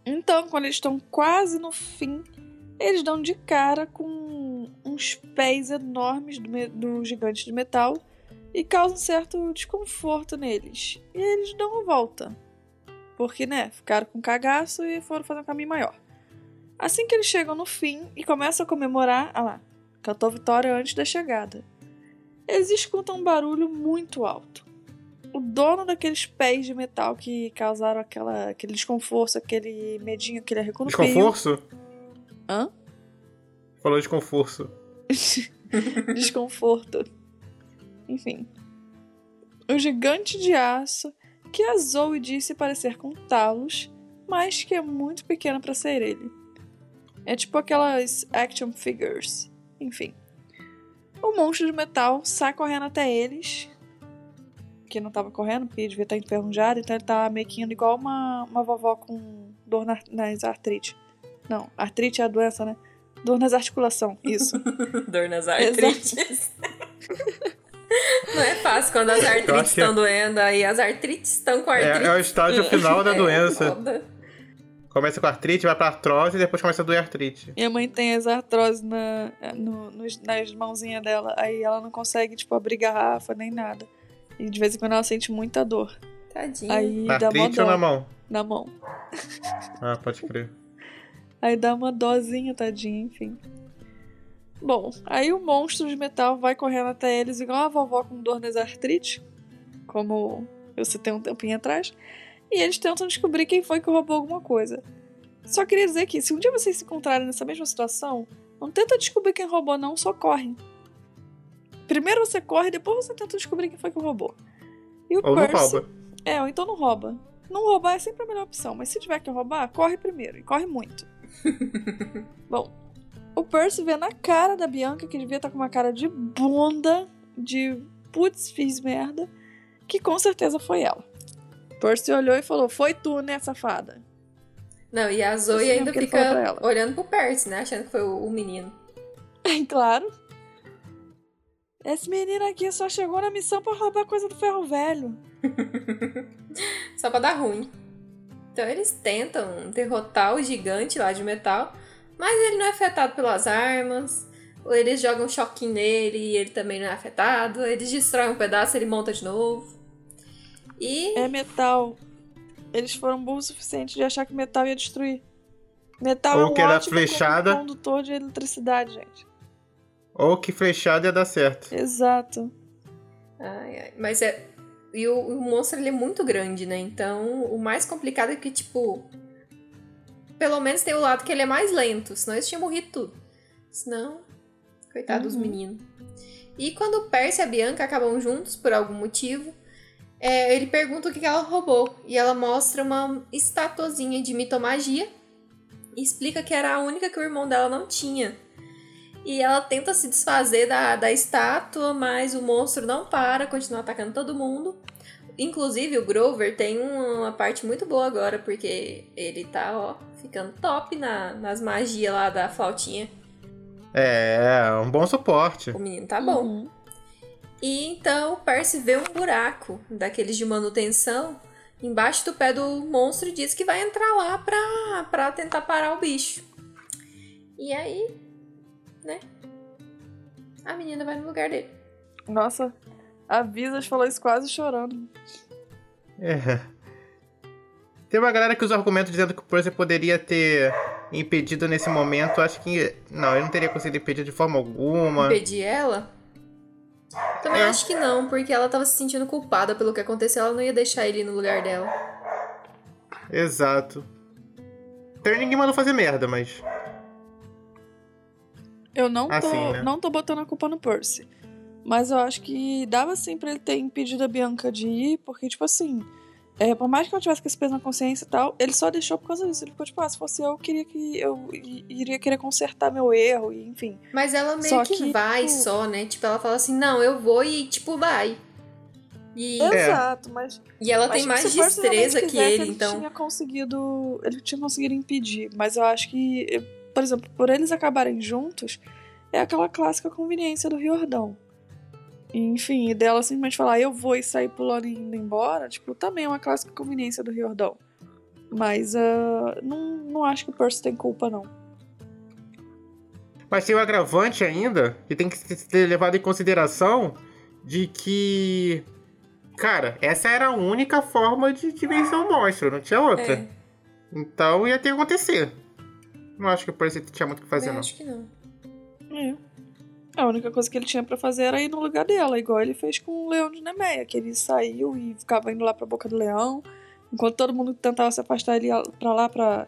Então, quando eles estão quase no fim, eles dão de cara com uns pés enormes do, do gigante de metal e causam certo desconforto neles. E eles dão uma volta. Porque, né, ficaram com cagaço e foram fazer um caminho maior. Assim que eles chegam no fim e começam a comemorar, ah lá, cantou vitória antes da chegada. Eles escutam um barulho muito alto. O dono daqueles pés de metal que causaram aquela, aquele desconforto, aquele medinho, aquele arreco no Desconforto? Hã? Falou de conforto. Desconforto. Enfim. O gigante de aço que a Zoe disse parecer com Talos, mas que é muito pequeno para ser ele. É tipo aquelas action figures. Enfim. O monstro de metal sai correndo até eles. Que não tava correndo, porque devia estar enferrujado, então ele tá meio que indo igual uma, uma vovó com dor na, nas artrite. Não, artrite é a doença, né? Dor nas articulações, isso. Dor nas artrites. Não é fácil quando as artrites estão é... doendo, aí as artrites estão com artrite. É, é o estágio final da é, doença. Foda. Começa com artrite, vai pra artrose e depois começa a doer artrite. Minha mãe tem as artroses na, no, nas mãozinhas dela, aí ela não consegue, tipo, abrir garrafa nem nada. E de vez em quando ela sente muita dor. Tadinha. Aí na dá artrite ou na mão? Na mão. Ah, pode crer. Aí dá uma dozinha, tadinha, enfim. Bom, aí o monstro de metal vai correndo até eles igual a vovó com dor nas artrite, como eu citei um tempinho atrás, e eles tentam descobrir quem foi que roubou alguma coisa. Só queria dizer que se um dia vocês se encontrarem nessa mesma situação, não tenta descobrir quem roubou não, só corre. Primeiro você corre, depois você tenta descobrir quem foi que roubou. E o ou Percy... não rouba. É, ou então não rouba. Não roubar é sempre a melhor opção, mas se tiver que roubar, corre primeiro, e corre muito. Bom, o Percy vê na cara da Bianca que devia estar tá com uma cara de bunda, de putz, fiz merda. que com certeza foi ela. Percy olhou e falou: Foi tu, né, safada? Não, e a Zoe ainda fica olhando pro Percy, né? Achando que foi o, o menino. claro. Esse menino aqui só chegou na missão pra roubar coisa do ferro velho. Só pra dar ruim. Então eles tentam derrotar o gigante lá de metal, mas ele não é afetado pelas armas. Ou eles jogam um choquinho nele e ele também não é afetado. Eles destroem um pedaço ele monta de novo. E É metal. Eles foram burros o suficiente de achar que metal ia destruir. Metal Ou é um que era ótimo flechada. condutor de eletricidade, gente. Ou que flechada ia dar certo. Exato. Ai, ai. Mas é. E o, o monstro ele é muito grande, né? Então o mais complicado é que, tipo. Pelo menos tem o lado que ele é mais lento, senão eles tinham morrido tudo. Senão. Coitado dos Uhum. meninos. E quando o Percy e a Bianca acabam juntos, por algum motivo, é, ele pergunta o que que ela roubou. E ela mostra uma estatuazinha de mitomagia e explica que era a única que o irmão dela não tinha. E ela tenta se desfazer da, da estátua, mas o monstro não para, continua atacando todo mundo. Inclusive, o Grover tem uma parte muito boa agora, porque ele tá, ó, ficando top na, nas magias lá da flautinha. É, um bom suporte. O menino tá bom. Uhum. E então o Percy vê um buraco daqueles de manutenção embaixo do pé do monstro e diz que vai entrar lá pra, pra tentar parar o bicho. E aí, né? A menina vai no lugar dele. Nossa, a Visas falou isso quase chorando. É. Tem uma galera que usa argumento dizendo que o Percy poderia ter impedido nesse momento. Acho que. Não, ele não teria conseguido impedir de forma alguma. Impedir ela? Também É. acho que não, porque ela tava se sentindo culpada pelo que aconteceu, ela não ia deixar ele ir no lugar dela. Exato. Então ninguém mandou fazer merda, mas. Eu não tô, Assim, né? não tô botando a culpa no Percy. Mas eu acho que dava sim pra ele ter impedido a Bianca de ir, porque, tipo assim, é, por mais que eu tivesse com esse peso na consciência e tal, ele só deixou por causa disso. Ele ficou tipo, ah, se fosse eu, eu queria que. Eu iria querer consertar meu erro, e enfim. Mas ela meio Só que, que, vai tipo- só, né? Tipo, ela fala assim, não, eu vou e, tipo, vai. E, É. Exato, mas. e ela mas, tem tipo, mais destreza que quisesse, ele, ele então. tinha conseguido. Ele tinha conseguido impedir. Mas eu acho que, por exemplo, por eles acabarem juntos, é aquela clássica conveniência do Riordão. Enfim, e dela simplesmente falar, eu vou e sair pulando e indo embora, tipo, também é uma clássica conveniência do Riordão. Mas ah, não, não acho que o Percy tem culpa, não. Mas tem o agravante ainda, que tem que ser levado em consideração, de que. Cara, essa era a única forma de, de vencer o monstro, não tinha outra. É, Então ia ter que acontecer. Não acho que o Percy tinha muito o que fazer, eu não. acho que não. É. A única coisa que ele tinha pra fazer era ir no lugar dela, igual ele fez com o leão de Nemeia, que ele saiu e ficava indo lá pra boca do leão, enquanto todo mundo tentava se afastar ele ia pra lá pra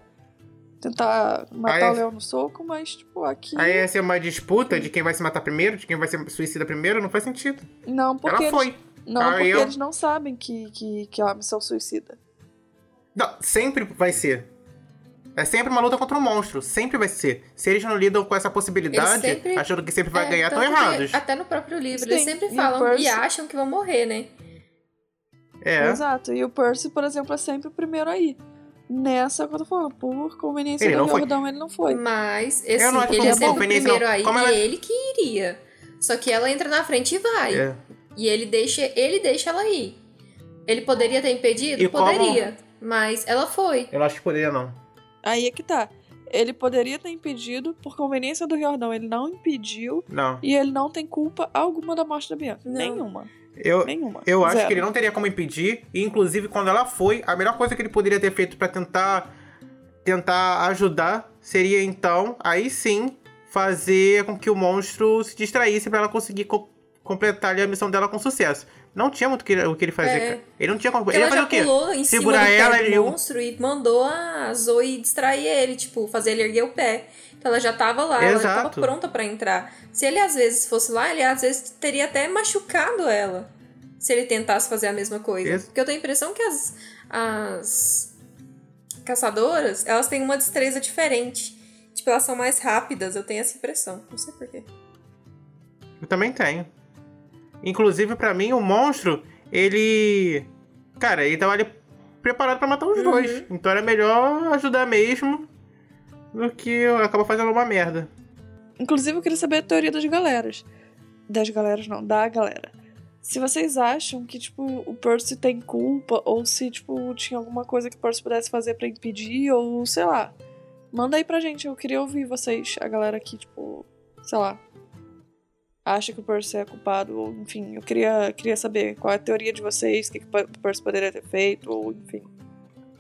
tentar matar Aí- o leão no soco, mas, tipo, aqui. Aí ia ser uma disputa de quem vai se matar primeiro, de quem vai ser suicida primeiro, não faz sentido. Não, porque, Ela eles, foi. não, Aí porque eu- eles não sabem que, que, que é uma missão suicida. Não, sempre vai ser. É sempre uma luta contra um monstro. Sempre vai ser. Se eles não lidam com essa possibilidade, sempre- achando que sempre vai É, ganhar, estão errados. Até no próprio livro, Sim, eles sempre e falam Percy- e acham que vão morrer, né? É. Exato. E o Percy, por exemplo, é sempre o primeiro aí. Nessa tô falando, por conveniência Ele do não foi. Riordão, ele não foi. Mas, esse, Eu não acho que ele é sempre o primeiro não. aí Como e ela- ele que iria. Só que ela entra na frente e vai. É. E ele deixa, ele deixa ela ir. Ele poderia ter impedido? E como- Poderia. Mas ela foi. Eu não acho que poderia, não. Aí é que tá. Ele poderia ter impedido, por conveniência do Riordão, ele não impediu. Não. E ele não tem culpa alguma da morte da Bianca. Não. Nenhuma. Eu, Nenhuma. eu acho Zero. que ele não teria como impedir. E, inclusive, quando ela foi, a melhor coisa que ele poderia ter feito pra tentar tentar ajudar seria, então, aí sim, fazer com que o monstro se distraísse pra ela conseguir co- completar ali a missão dela com sucesso. Não tinha muito o que- o que ele fazer, É. cara. Ele não tinha como. Ele ia fazer o quê? pulou em cima Segurar ela e o- monstro e mandou a Zoe distrair ele, tipo, fazer ele erguer o pé. Então ela já tava lá, ela já tava Exato. pronta pra entrar. Se ele às vezes fosse lá, ele às vezes teria até machucado ela. Se ele tentasse fazer a mesma coisa. Ex- Porque eu tenho a impressão que as, as caçadoras, elas têm uma destreza diferente. Tipo, elas são mais rápidas, eu tenho essa impressão. Não sei porquê. Eu também tenho. Inclusive, pra mim, o monstro, ele. Cara, ele tava ali preparado para matar os uhum. dois. Então era melhor ajudar mesmo do que acabar fazendo uma merda. Inclusive, eu queria saber a teoria das galeras. Das galeras, não, da galera. Se vocês acham que, tipo, o Percy tem culpa, ou se, tipo, tinha alguma coisa que o Percy pudesse fazer para impedir, ou sei lá. Manda aí pra gente, eu queria ouvir vocês, a galera aqui, tipo, sei lá, acha que o Percy é culpado, ou enfim, eu queria, queria saber qual é a teoria de vocês, o que, que o Percy poderia ter feito, ou enfim.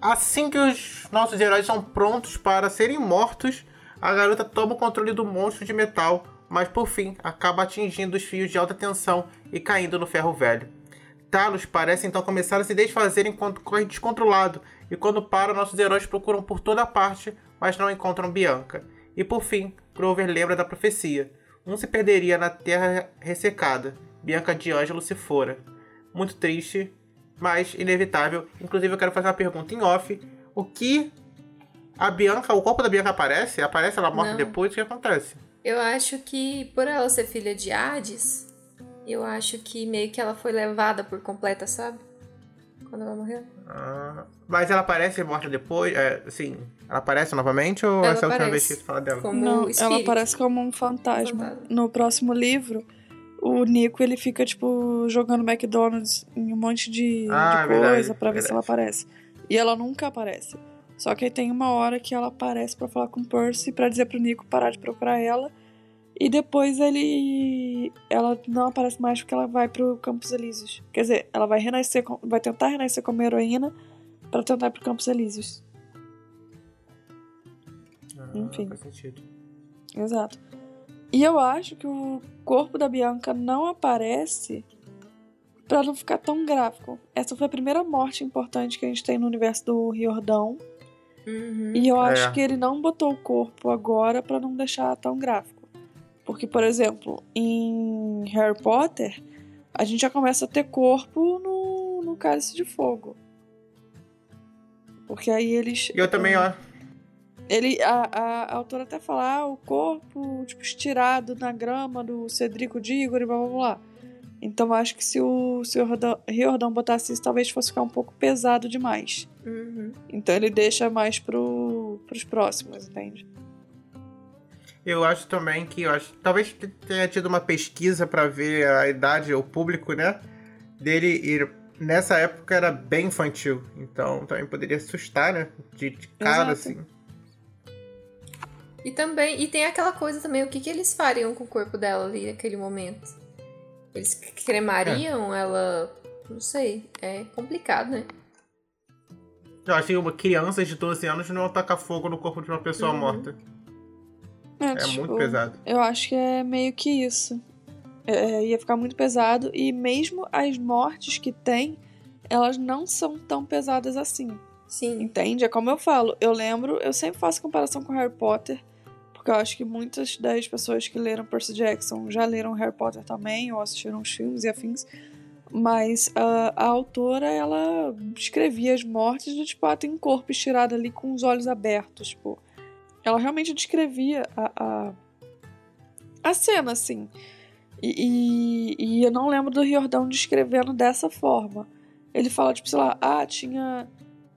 Assim que os nossos heróis são prontos para serem mortos, a garota toma o controle do monstro de metal, mas por fim acaba atingindo os fios de alta tensão e caindo no ferro velho. Talos parece então começar a se desfazer enquanto corre descontrolado, e quando para, nossos heróis procuram por toda parte, mas não encontram Bianca. E por fim, Grover lembra da profecia. Um se perderia na terra ressecada. Bianca de Ângelo se fora. Muito triste, mas inevitável. Inclusive, eu quero fazer uma pergunta em off. O que a Bianca, o corpo da Bianca aparece? Aparece ela Não. depois? O que acontece? Eu acho que, por ela ser filha de Hades, eu acho que meio que ela foi levada por completa, sabe? Quando ela morreu. Ah, mas ela aparece morta depois? É, assim, ela aparece novamente ou ela essa é a última vez que você fala dela? Como Não, espírito. ela aparece como um fantasma. fantasma. No próximo livro, o Nico ele fica, tipo, jogando McDonald's em um monte de, ah, de coisa verdade, pra ver verdade. se ela aparece. E ela nunca aparece. Só que aí tem uma hora que ela aparece para falar com o Percy para dizer pro Nico parar de procurar ela. E depois ele. Ela não aparece mais porque ela vai pro Campos Elíseos. Quer dizer, ela vai renascer, vai tentar renascer como heroína para tentar ir pro Campos Elíseos. Ah, Enfim. Faz sentido. Exato. E eu acho que o corpo da Bianca não aparece para não ficar tão gráfico. Essa foi a primeira morte importante que a gente tem no universo do Riordão. Uhum. E eu acho é. que ele não botou o corpo agora para não deixar tão gráfico. Porque, por exemplo, em Harry Potter, a gente já começa a ter corpo no, no Cálice de Fogo. Porque aí eles. E eu também, ó. Ele, a, a, a, autora até fala, ah, o corpo, tipo, estirado na grama do Cedrico Diggory, blá blá blá. Então acho que se o, se o Riordão botasse isso, talvez fosse ficar um pouco pesado demais. Uhum. Então ele deixa mais pro, pros próximos, entende? Eu acho também que eu acho, talvez tenha tido uma pesquisa para ver a idade, o público, né? Dele ir nessa época era bem infantil, então também poderia assustar, né? De, de cara Exato. assim. E também, e tem aquela coisa também, o que, que eles fariam com o corpo dela ali naquele momento? Eles cremariam é. ela. Não sei. É complicado, né? Eu acho que uma criança de 12 anos não tacar fogo no corpo de uma pessoa uhum. morta. É, é tipo, muito pesado. Eu acho que é meio que isso. É, é, ia ficar muito pesado. E mesmo as mortes que tem, elas não são tão pesadas assim. Sim. Entende? É como eu falo. Eu lembro, eu sempre faço comparação com Harry Potter. Porque eu acho que muitas das pessoas que leram Percy Jackson já leram Harry Potter também, ou assistiram os filmes e afins. Mas a, a autora, ela descrevia as mortes do tipo, ah, tem um corpo estirado ali com os olhos abertos. Tipo, ela realmente descrevia a, a, a cena, assim. E, e, e, eu não lembro do Riordão descrevendo dessa forma. Ele fala, tipo, sei lá, ah, tinha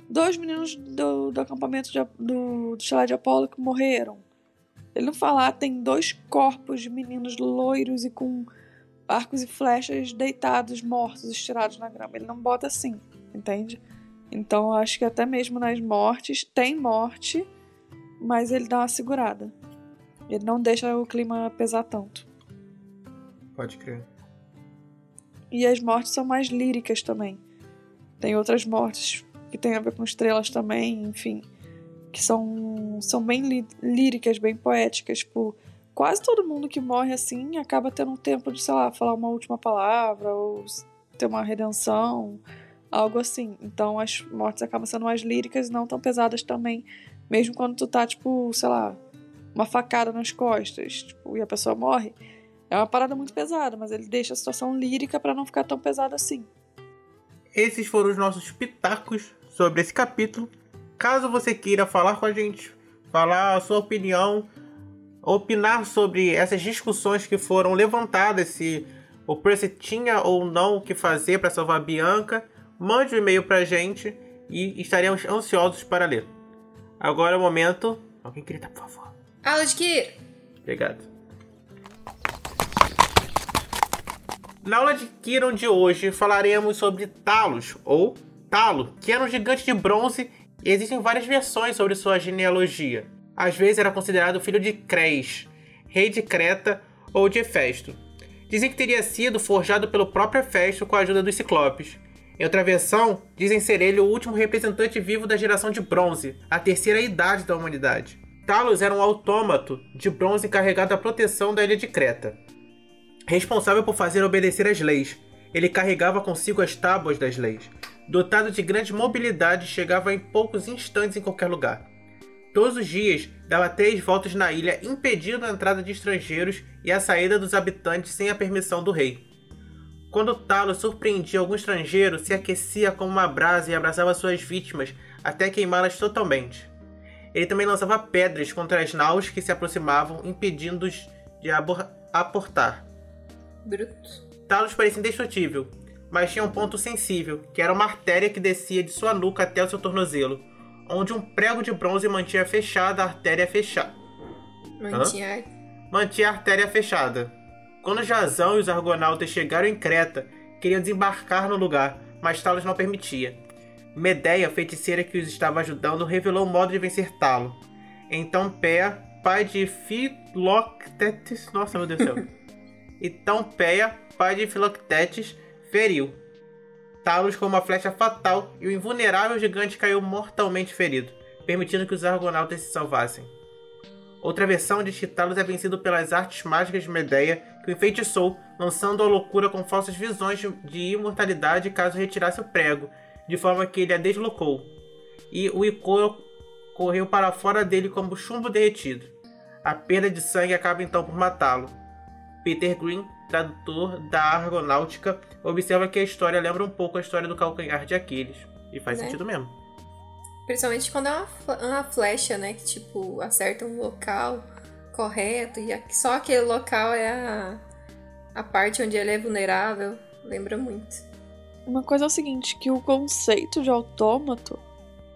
dois meninos do, do acampamento de, do, do chalé de Apolo que morreram. Ele não fala, ah, tem dois corpos de meninos loiros e com arcos e flechas deitados, mortos, estirados na grama. Ele não bota assim, entende? Então acho que até mesmo nas mortes tem morte, mas ele dá uma segurada. Ele não deixa o clima pesar tanto. Pode crer. E as mortes são mais líricas também. Tem outras mortes que tem a ver com estrelas também, enfim que são, são bem líricas, bem poéticas. Tipo, quase todo mundo que morre assim acaba tendo um tempo de, sei lá, falar uma última palavra ou ter uma redenção, algo assim. Então as mortes acabam sendo mais líricas e não tão pesadas também, mesmo quando tu tá, tipo, sei lá, uma facada nas costas, tipo, e a pessoa morre. É uma parada muito pesada, mas ele deixa a situação lírica para não ficar tão pesada assim. Esses foram os nossos pitacos sobre esse capítulo. Caso você queira falar com a gente, falar a sua opinião, opinar sobre essas discussões que foram levantadas, se o Percy tinha ou não o que fazer para salvar a Bianca, mande um e-mail pra gente e estaremos ansiosos para ler. Agora é o momento. Alguém grita, por favor. Aula de que? Obrigado. Na aula de Kiron de hoje falaremos sobre Talos, ou Talo, que era um gigante de bronze e existem várias versões sobre sua genealogia. Às vezes era considerado filho de Cres, rei de Creta ou de Hefesto. Dizem que teria sido forjado pelo próprio Hefesto com a ajuda dos Ciclopes. Em outra versão, dizem ser ele o último representante vivo da geração de bronze, a terceira idade da humanidade. Talos era um autômato de bronze encarregado da proteção da ilha de Creta. Responsável por fazer obedecer as leis, ele carregava consigo as tábuas das leis. Dotado de grande mobilidade, chegava em poucos instantes em qualquer lugar. Todos os dias, dava três voltas na ilha, impedindo a entrada de estrangeiros e a saída dos habitantes sem a permissão do rei. Quando Talos surpreendia algum estrangeiro, se aquecia como uma brasa e abraçava suas vítimas até queimá-las totalmente. Ele também lançava pedras contra as naus que se aproximavam, impedindo-os de aportar. Bruto. Talos parecia indestrutível, mas tinha um ponto sensível, que era uma artéria que descia de sua nuca até o seu tornozelo, onde um prego de bronze mantinha fechada a artéria fechada. Mantinha. Mantinha a artéria fechada. Quando Jazão e os argonautas chegaram em Creta, queriam desembarcar no lugar, mas Talos não permitia. Medeia, feiticeira que os estava ajudando, revelou o modo de vencer Talo. Então Pé, pai de Philoctetes. Nossa, meu Deus do céu. então Péia, pai de Philoctetes, feriu Talos com uma flecha fatal e o invulnerável gigante caiu mortalmente ferido, permitindo que os argonautas se salvassem. Outra versão diz que Talos é vencido pelas artes mágicas de Medeia, que o enfeitiçou, lançando a loucura com falsas visões de imortalidade caso retirasse o prego, de forma que ele a deslocou. E o Icor correu para fora dele como chumbo derretido. A perda de sangue acaba então por matá-lo. Peter Green, tradutor da Argonáutica, observa que a história lembra um pouco a história do calcanhar de Aquiles. E faz né? sentido mesmo. Principalmente quando é uma, uma flecha, né? Que tipo, acerta um local correto e só aquele local é a, a parte onde ele é vulnerável. Lembra muito. Uma coisa é o seguinte, que o conceito de autômato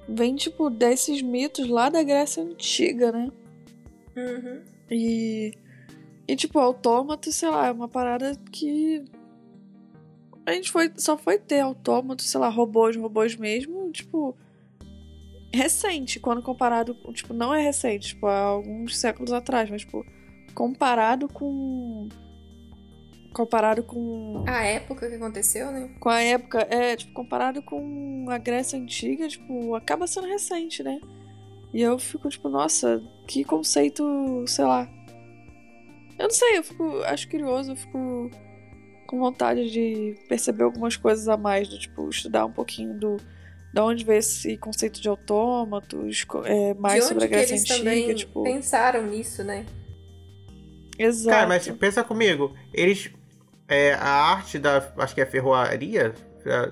vem, tipo, desses mitos lá da Grécia Antiga, né? Uhum. E e, tipo, autômato, sei lá, é uma parada que. A gente foi, só foi ter autômato, sei lá, robôs, robôs mesmo, tipo. Recente, quando comparado. Tipo, não é recente, tipo, há alguns séculos atrás, mas, tipo, comparado com. Comparado com. A época que aconteceu, né? Com a época, é, tipo, comparado com a Grécia Antiga, tipo, acaba sendo recente, né? E eu fico, tipo, nossa, que conceito, sei lá, eu não sei, eu fico. Acho curioso, eu fico com vontade de perceber algumas coisas a mais, do tipo, estudar um pouquinho do. Da onde veio esse conceito de autômatos, é, mais sobre a Grécia eles Antiga, também tipo. pensaram nisso, né? Exato. Cara, mas pensa comigo, eles. É, a arte da. Acho que é ferroaria,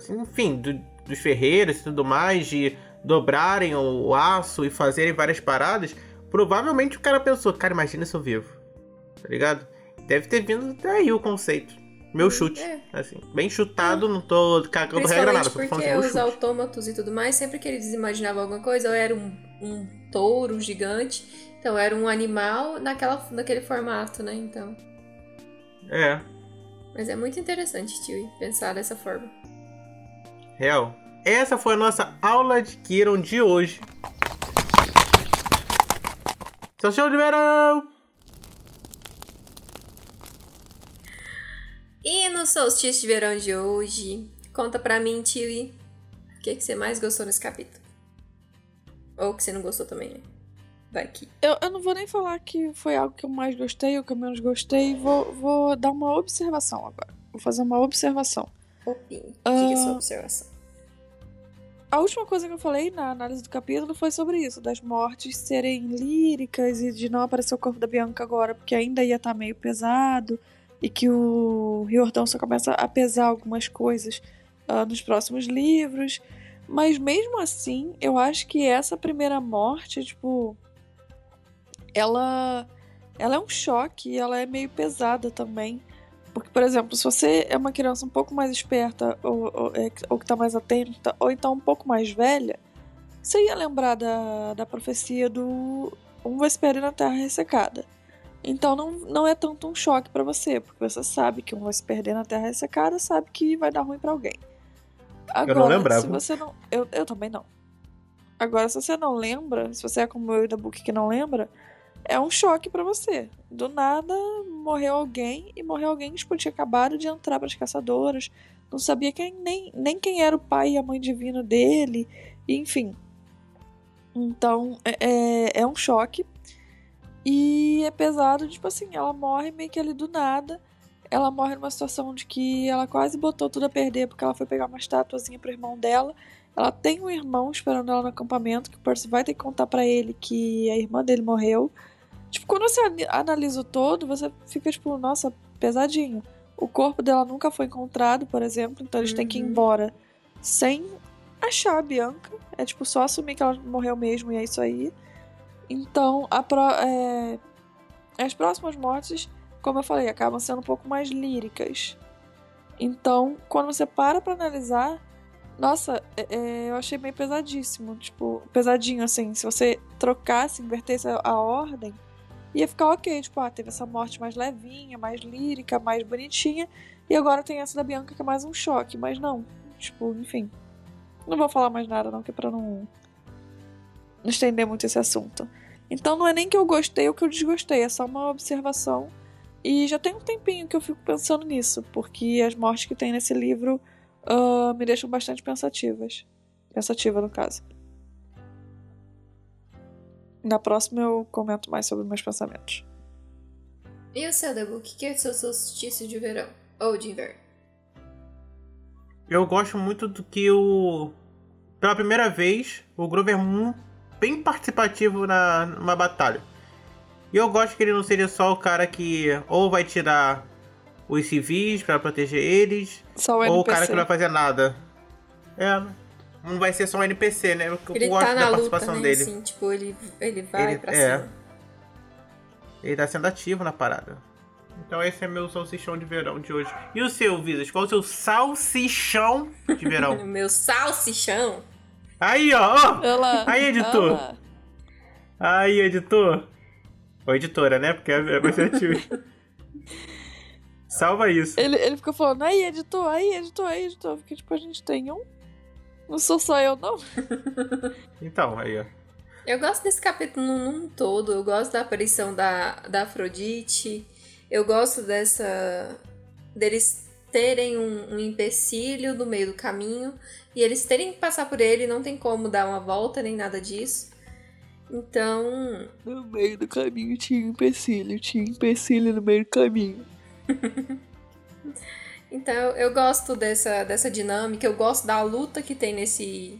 enfim, do, dos ferreiros e tudo mais, de dobrarem o aço e fazerem várias paradas. Provavelmente o cara pensou, cara, imagina se eu vivo tá ligado? Deve ter vindo daí o conceito. Meu chute. É. Assim, bem chutado, não tô cagando regra nada. Porque os autômatos e tudo mais, sempre que eles imaginavam alguma coisa, ou era um, um touro gigante, então era um animal naquela, naquele formato, né? Então. É. Mas é muito interessante, tio, pensar dessa forma. Real. Essa foi a nossa aula de Kiron de hoje. Seu show de verão! E no solstício de verão de hoje, conta pra mim, Tilly, o que, que você mais gostou nesse capítulo? Ou que você não gostou também, né? Vai aqui. Eu, eu não vou nem falar que foi algo que eu mais gostei ou que eu menos gostei. Vou, vou dar uma observação agora. Vou fazer uma observação. Opine. Diga uh... sua observação. A última coisa que eu falei na análise do capítulo foi sobre isso, das mortes serem líricas e de não aparecer o corpo da Bianca agora, porque ainda ia estar tá meio pesado e que o Riordan só começa a pesar algumas coisas uh, nos próximos livros. Mas mesmo assim, eu acho que essa primeira morte, tipo, ela ela é um choque e ela é meio pesada também. por exemplo, se você é uma criança um pouco mais esperta ou, ou, é, ou que tá mais atenta, ou então um pouco mais velha, você ia lembrar da, da profecia do Um Vesper na Terra Ressecada. Então não, não é tanto um choque para você, porque você sabe que um vai se perder na Terra Ressecada, sabe que vai dar ruim para alguém. Agora, eu não lembrava. se você não. Eu, eu também não. Agora, se você não lembra, se você é como eu e da Book que não lembra, é um choque para você. Do nada morreu alguém e morreu alguém tipo, tinha acabado de entrar para as caçadoras, não sabia quem, nem, nem quem era o pai e a mãe divino dele, enfim. Então é, é, é um choque. E é pesado, tipo assim, ela morre meio que ali do nada. Ela morre numa situação de que ela quase botou tudo a perder porque ela foi pegar uma estatuazinha pro irmão dela. Ela tem um irmão esperando ela no acampamento, que o Percy vai ter que contar para ele que a irmã dele morreu. Tipo, quando você analisa o todo, você fica tipo, nossa, pesadinho. O corpo dela nunca foi encontrado, por exemplo, então eles uhum. têm que ir uhum. embora sem achar a Bianca. É tipo só assumir que ela morreu mesmo e é isso aí. Então, pro, é, as próximas mortes, como eu falei, acabam sendo um pouco mais líricas. Então, quando você para pra analisar, nossa, é, é, eu achei meio pesadíssimo. Tipo, pesadinho assim. Se você trocasse, invertesse a, a ordem, ia ficar ok. Tipo, ah, teve essa morte mais levinha, mais lírica, mais bonitinha. E agora tem essa da Bianca que é mais um choque. Mas não. Tipo, enfim. Não vou falar mais nada, não, que é pra não, não estender muito esse assunto. Então não é nem que eu gostei ou que eu desgostei, é só uma observação. E já tem um tempinho que eu fico pensando nisso, porque as mortes que tem nesse livro uh, me deixam bastante pensativas. Pensativa, no caso. Na próxima eu comento mais sobre meus pensamentos. E o seu, Dabu? O que é o seu solstício de verão? Ou de inverno? Eu gosto muito do que o. Pela primeira vez, o Grover Moon bem participativo na, numa batalha. E eu gosto que ele não seja só o cara que ou vai tirar os civis para proteger eles, o ou o cara que não vai fazer nada. É, não vai ser só um NPC, né? Eu ele gosto tá da participação luta, né? dele. Assim, tipo, ele, ele vai ele, pra é. cima. Ele tá sendo ativo na parada. Então esse é meu salsichão de verão de hoje. E o seu, Visas? Qual é o seu salsichão de verão? meu salsichão? Aí, ó! Olá. Aí, editor! Olá. Aí, editor! Ou editora, né? Porque é mais ativo. Salva isso. Ele, ele ficou falando, aí, editor, aí, editor, aí, editor. Porque, tipo, a gente tem um. Não sou só eu, não. então, aí, ó. Eu gosto desse capítulo num todo. Eu gosto da aparição da, da Afrodite. Eu gosto dessa. deles terem um, um empecilho no meio do caminho e eles terem que passar por ele, não tem como dar uma volta nem nada disso. Então. No meio do caminho tinha um empecilho, tinha um empecilho no meio do caminho. então eu gosto dessa, dessa dinâmica, eu gosto da luta que tem nesse,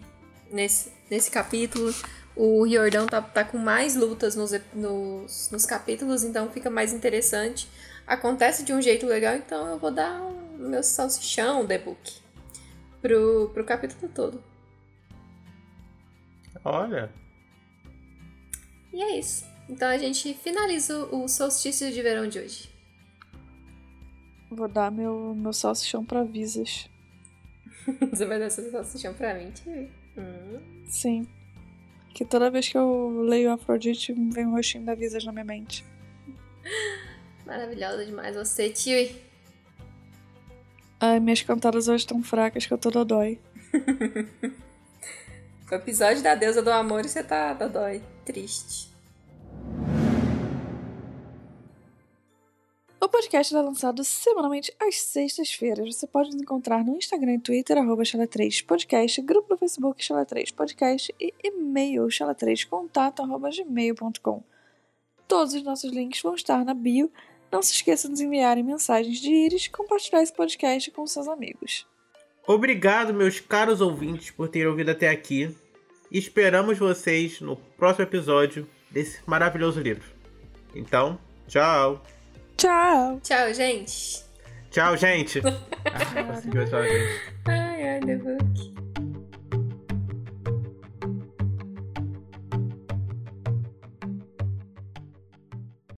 nesse, nesse capítulo. O Riordão tá, tá com mais lutas nos, nos, nos capítulos, então fica mais interessante. Acontece de um jeito legal, então eu vou dar o meu salsichão, The Book, pro, pro capítulo todo. Olha. E é isso. Então a gente finaliza o solstício de verão de hoje. Vou dar meu, meu salsichão pra Visas. Você vai dar seu salsichão pra mim, Tia? Hum. Sim. Que toda vez que eu leio Afrodite, vem o rostinho da Visas na minha mente. Maravilhosa demais você, Tio. Ai, minhas cantadas hoje estão fracas que eu tô dodói. o episódio da deusa do amor e você tá dodói. Triste. O podcast é lançado semanalmente às sextas-feiras. Você pode nos encontrar no Instagram e Twitter, arroba Chala3podcast, grupo no Facebook Chala3podcast e e-mail chala3contato, arroba gmail.com. Todos os nossos links vão estar na bio. Não se esqueça de nos enviarem mensagens de íris e compartilhar esse podcast com seus amigos. Obrigado, meus caros ouvintes, por terem ouvido até aqui. Esperamos vocês no próximo episódio desse maravilhoso livro. Então, tchau! Tchau. Tchau, gente. Tchau, gente. ah, conseguiu, tchau, gente. Ai, ai, The Book.